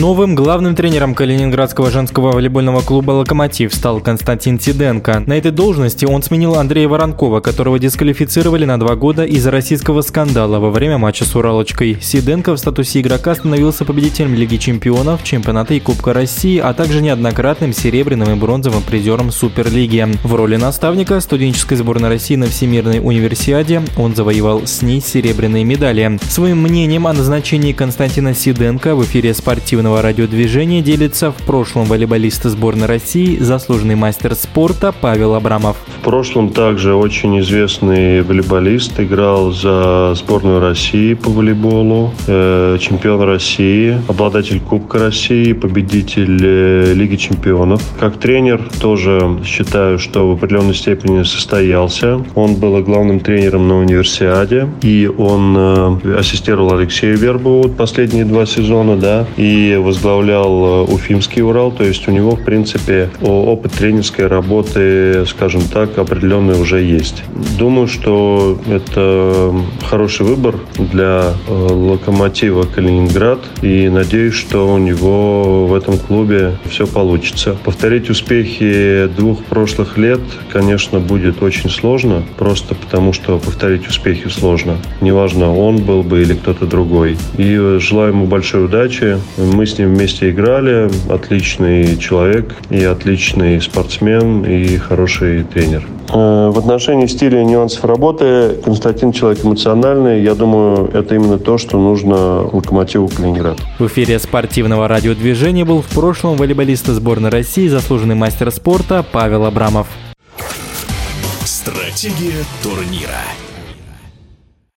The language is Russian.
Новым главным тренером Калининградского женского волейбольного клуба «Локомотив» стал Константин Тиденко. На этой должности он сменил Андрея Воронкова, которого дисквалифицировали на два года из-за российского скандала во время матча с «Уралочкой». Сиденко в статусе игрока становился победителем Лиги чемпионов, чемпионата и Кубка России, а также неоднократным серебряным и бронзовым призером Суперлиги. В роли наставника студенческой сборной России на Всемирной универсиаде он завоевал с ней серебряные медали. Своим мнением о назначении Константина Сиденко в эфире «Спортив» спортивного радиодвижения делится в прошлом волейболист сборной России, заслуженный мастер спорта Павел Абрамов. В прошлом также очень известный волейболист, играл за сборную России по волейболу, э, чемпион России, обладатель Кубка России, победитель э, Лиги чемпионов. Как тренер тоже считаю, что в определенной степени состоялся. Он был главным тренером на универсиаде, и он э, ассистировал Алексею Вербову последние два сезона, да, и возглавлял э, Уфимский Урал, то есть у него, в принципе, опыт тренерской работы, скажем так, определенный уже есть. Думаю, что это хороший выбор для э, локомотива Калининград, и надеюсь, что у него в этом клубе все получится. Повторить успехи двух прошлых лет, конечно, будет очень сложно, просто потому что повторить успехи сложно. Неважно, он был бы или кто-то другой. И желаю ему большой удачи. Мы с ним вместе играли. Отличный человек и отличный спортсмен и хороший тренер. Э, в отношении стиля и нюансов работы Константин человек эмоциональный. Я думаю, это именно то, что нужно локомотиву Калининград. В эфире спортивного радиодвижения был в прошлом волейболист сборной России, заслуженный мастер спорта Павел Абрамов. Стратегия турнира.